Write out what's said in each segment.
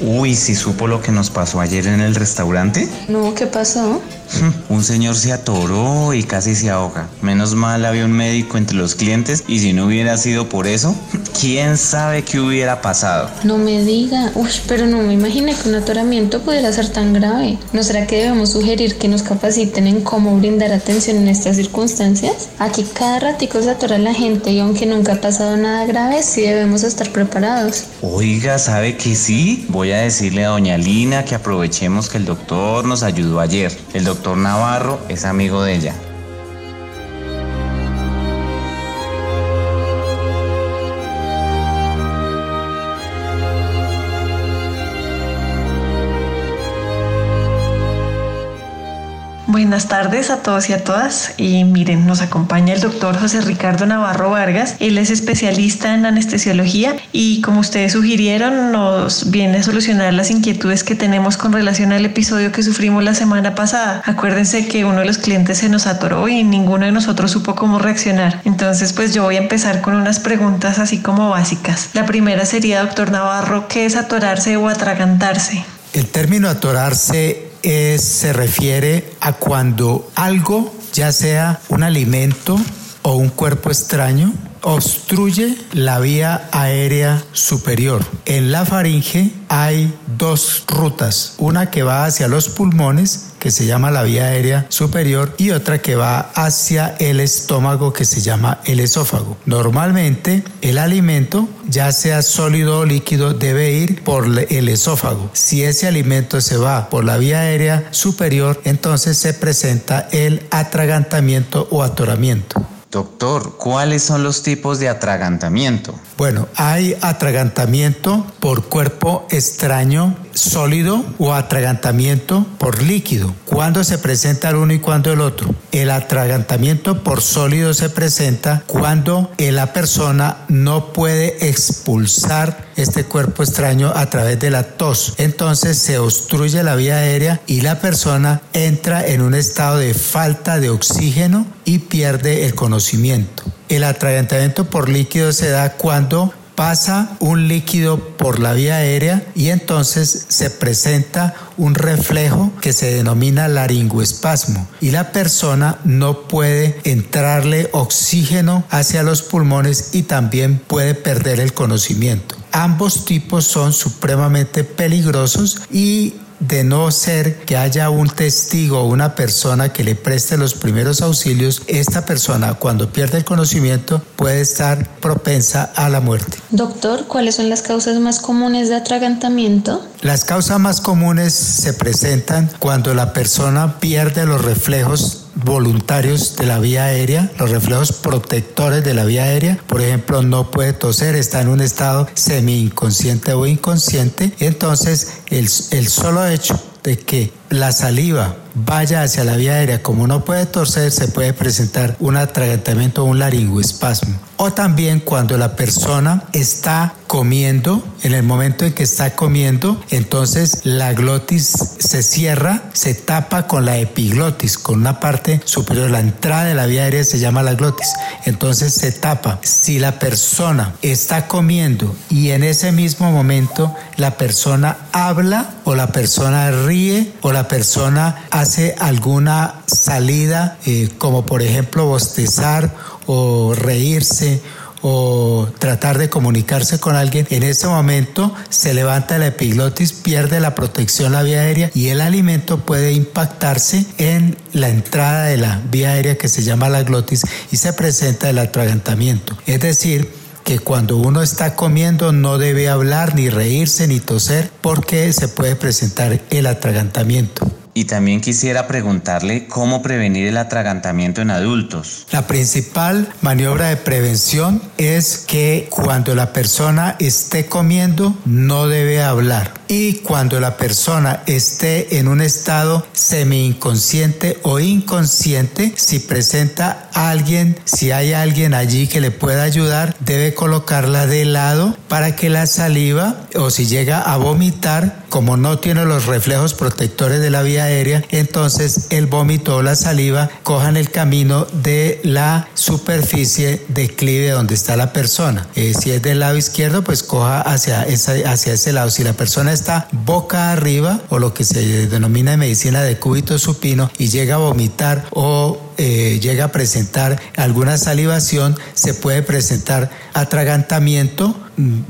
Uy, si supo lo que nos pasó ayer en el restaurante? No, ¿qué pasó? Un señor se atoró y casi se ahoga. Menos mal había un médico entre los clientes y si no hubiera sido por eso, quién sabe qué hubiera pasado. No me diga. Uy, pero no me imaginé que un atoramiento pudiera ser tan grave. ¿No será que debemos sugerir que nos capaciten en cómo brindar atención en estas circunstancias? Aquí cada ratico se atora la gente y aunque nunca ha pasado nada grave, sí debemos estar preparados. Oiga, ¿sabe que sí? Voy a decirle a doña Lina que aprovechemos que el doctor nos ayudó ayer. El doctor Navarro es amigo de ella. Buenas tardes a todos y a todas. Y miren, nos acompaña el doctor José Ricardo Navarro Vargas. Él es especialista en anestesiología y como ustedes sugirieron, nos viene a solucionar las inquietudes que tenemos con relación al episodio que sufrimos la semana pasada. Acuérdense que uno de los clientes se nos atoró y ninguno de nosotros supo cómo reaccionar. Entonces, pues yo voy a empezar con unas preguntas así como básicas. La primera sería, doctor Navarro, ¿qué es atorarse o atragantarse? El término atorarse se refiere a cuando algo, ya sea un alimento o un cuerpo extraño, obstruye la vía aérea superior. En la faringe hay dos rutas, una que va hacia los pulmones que se llama la vía aérea superior y otra que va hacia el estómago que se llama el esófago. Normalmente el alimento, ya sea sólido o líquido, debe ir por el esófago. Si ese alimento se va por la vía aérea superior, entonces se presenta el atragantamiento o atoramiento. Doctor, ¿cuáles son los tipos de atragantamiento? Bueno, hay atragantamiento por cuerpo extraño sólido o atragantamiento por líquido. ¿Cuándo se presenta el uno y cuándo el otro? El atragantamiento por sólido se presenta cuando la persona no puede expulsar este cuerpo extraño a través de la tos. Entonces se obstruye la vía aérea y la persona entra en un estado de falta de oxígeno y pierde el conocimiento. El atragantamiento por líquido se da cuando pasa un líquido por la vía aérea y entonces se presenta un reflejo que se denomina laringoespasmo y la persona no puede entrarle oxígeno hacia los pulmones y también puede perder el conocimiento. Ambos tipos son supremamente peligrosos y de no ser que haya un testigo o una persona que le preste los primeros auxilios, esta persona cuando pierde el conocimiento puede estar propensa a la muerte. Doctor, ¿cuáles son las causas más comunes de atragantamiento? Las causas más comunes se presentan cuando la persona pierde los reflejos voluntarios de la vía aérea, los reflejos protectores de la vía aérea. Por ejemplo, no puede toser, está en un estado semi inconsciente o inconsciente. Entonces, el, el solo hecho de que la saliva vaya hacia la vía aérea, como no puede torcer, se puede presentar un atragantamiento o un laringoespasmo. O también cuando la persona está comiendo, en el momento en que está comiendo, entonces la glotis se cierra, se tapa con la epiglotis, con una parte superior. La entrada de la vía aérea se llama la glotis. Entonces se tapa. Si la persona está comiendo y en ese mismo momento la persona habla o la persona ríe o la persona hace alguna salida, eh, como por ejemplo bostezar o reírse o tratar de comunicarse con alguien, en ese momento se levanta la epiglotis, pierde la protección la vía aérea y el alimento puede impactarse en la entrada de la vía aérea que se llama la glotis y se presenta el atragantamiento. Es decir, que cuando uno está comiendo no debe hablar, ni reírse, ni toser, porque se puede presentar el atragantamiento. Y también quisiera preguntarle cómo prevenir el atragantamiento en adultos. La principal maniobra de prevención es que cuando la persona esté comiendo no debe hablar. Y cuando la persona esté en un estado semi-inconsciente o inconsciente, si presenta a alguien, si hay alguien allí que le pueda ayudar, debe colocarla de lado para que la saliva o si llega a vomitar, como no tiene los reflejos protectores de la vía aérea, entonces el vómito o la saliva cojan el camino de la superficie declive donde está la persona. Eh, si es del lado izquierdo, pues coja hacia, hacia ese lado. Si la persona está boca arriba o lo que se denomina en medicina de cúbito supino y llega a vomitar o eh, llega a presentar alguna salivación, se puede presentar atragantamiento,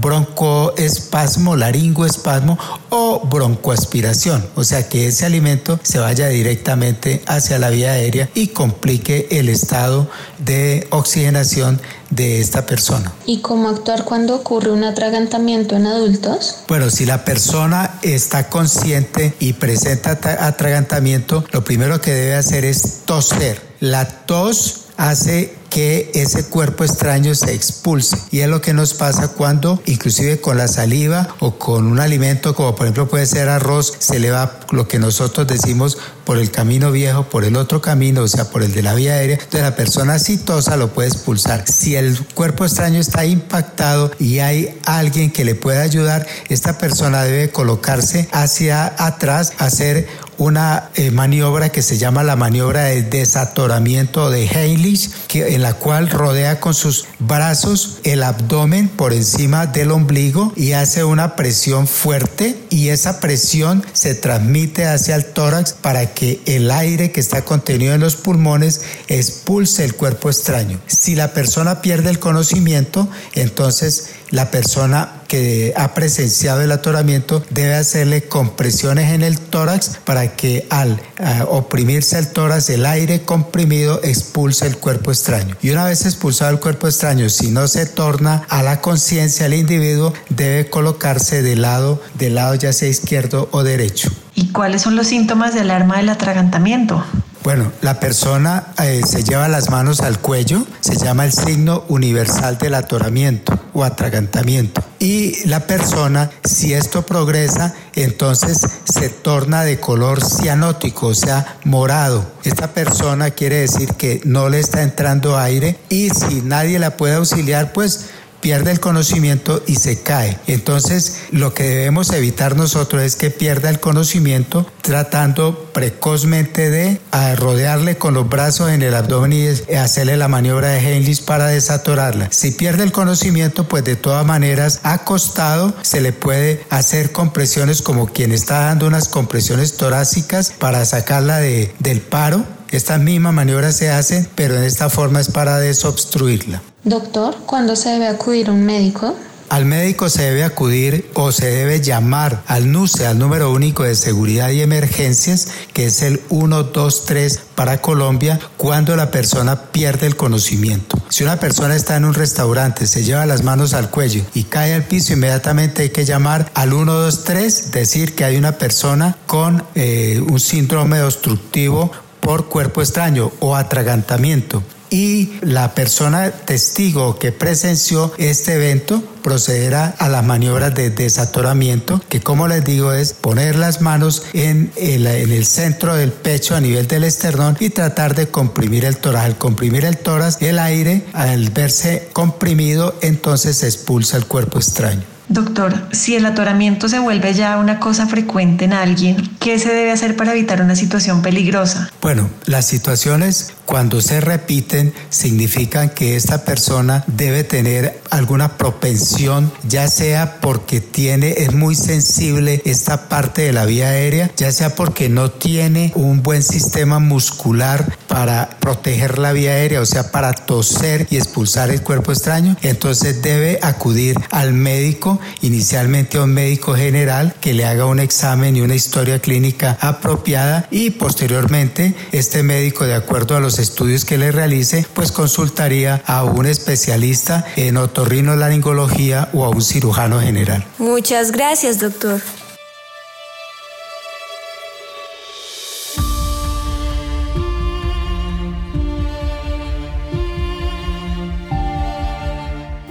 broncoespasmo, laringoespasmo o broncoaspiración. O sea que ese alimento se vaya directamente hacia la vía aérea y complique el estado de oxigenación de esta persona. ¿Y cómo actuar cuando ocurre un atragantamiento en adultos? Bueno, si la persona está consciente y presenta atragantamiento, lo primero que debe hacer es toser. La tos hace que ese cuerpo extraño se expulse. Y es lo que nos pasa cuando, inclusive con la saliva o con un alimento como por ejemplo puede ser arroz, se le va lo que nosotros decimos por el camino viejo, por el otro camino, o sea, por el de la vía aérea. Entonces la persona citosa lo puede expulsar. Si el cuerpo extraño está impactado y hay alguien que le pueda ayudar, esta persona debe colocarse hacia atrás, hacer una eh, maniobra que se llama la maniobra de desatoramiento de Heinrich, que en la cual rodea con sus brazos el abdomen por encima del ombligo y hace una presión fuerte y esa presión se transmite hacia el tórax para que el aire que está contenido en los pulmones expulse el cuerpo extraño. Si la persona pierde el conocimiento, entonces la persona que ha presenciado el atoramiento debe hacerle compresiones en el tórax para que al oprimirse el tórax el aire comprimido expulse el cuerpo extraño. Y una vez expulsado el cuerpo extraño, si no se torna a la conciencia el individuo, debe colocarse de lado, del lado ya sea izquierdo o derecho. ¿Y cuáles son los síntomas de alarma del atragantamiento? Bueno, la persona eh, se lleva las manos al cuello, se llama el signo universal del atoramiento o atragantamiento. Y la persona, si esto progresa, entonces se torna de color cianótico, o sea, morado. Esta persona quiere decir que no le está entrando aire y si nadie la puede auxiliar, pues pierde el conocimiento y se cae. Entonces, lo que debemos evitar nosotros es que pierda el conocimiento tratando precozmente de rodearle con los brazos en el abdomen y hacerle la maniobra de Heinrich para desatorarla. Si pierde el conocimiento, pues de todas maneras, acostado se le puede hacer compresiones como quien está dando unas compresiones torácicas para sacarla de, del paro. Esta misma maniobra se hace, pero en esta forma es para desobstruirla. Doctor, ¿cuándo se debe acudir un médico? Al médico se debe acudir o se debe llamar al NUCE, al número único de seguridad y emergencias, que es el 123 para Colombia, cuando la persona pierde el conocimiento. Si una persona está en un restaurante, se lleva las manos al cuello y cae al piso, inmediatamente hay que llamar al 123, decir que hay una persona con eh, un síndrome obstructivo por cuerpo extraño o atragantamiento y la persona testigo que presenció este evento procederá a las maniobras de desatoramiento, que como les digo es poner las manos en el, en el centro del pecho a nivel del esternón y tratar de comprimir el tórax. Al comprimir el tórax, el aire, al verse comprimido, entonces se expulsa el cuerpo extraño. Doctor, si el atoramiento se vuelve ya una cosa frecuente en alguien, ¿qué se debe hacer para evitar una situación peligrosa? Bueno, las situaciones cuando se repiten significan que esta persona debe tener alguna propensión, ya sea porque tiene, es muy sensible esta parte de la vía aérea, ya sea porque no tiene un buen sistema muscular para proteger la vía aérea, o sea, para toser y expulsar el cuerpo extraño, entonces debe acudir al médico, inicialmente a un médico general que le haga un examen y una historia clínica apropiada y posteriormente este médico, de acuerdo a los estudios que le realice, pues consultaría a un especialista en otorrinolaringología o a un cirujano general. Muchas gracias, doctor.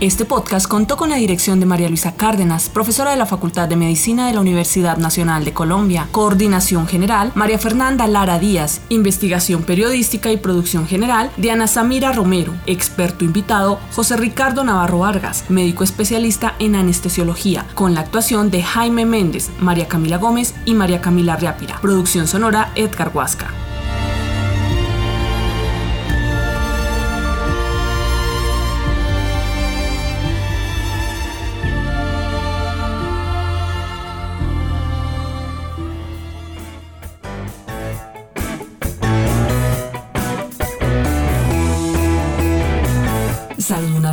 Este podcast contó con la dirección de María Luisa Cárdenas, profesora de la Facultad de Medicina de la Universidad Nacional de Colombia, coordinación general, María Fernanda Lara Díaz, investigación periodística y producción general, Diana Samira Romero, experto invitado, José Ricardo Navarro Vargas, médico especialista en anestesiología, con la actuación de Jaime Méndez, María Camila Gómez y María Camila Riápira, producción sonora Edgar Huasca.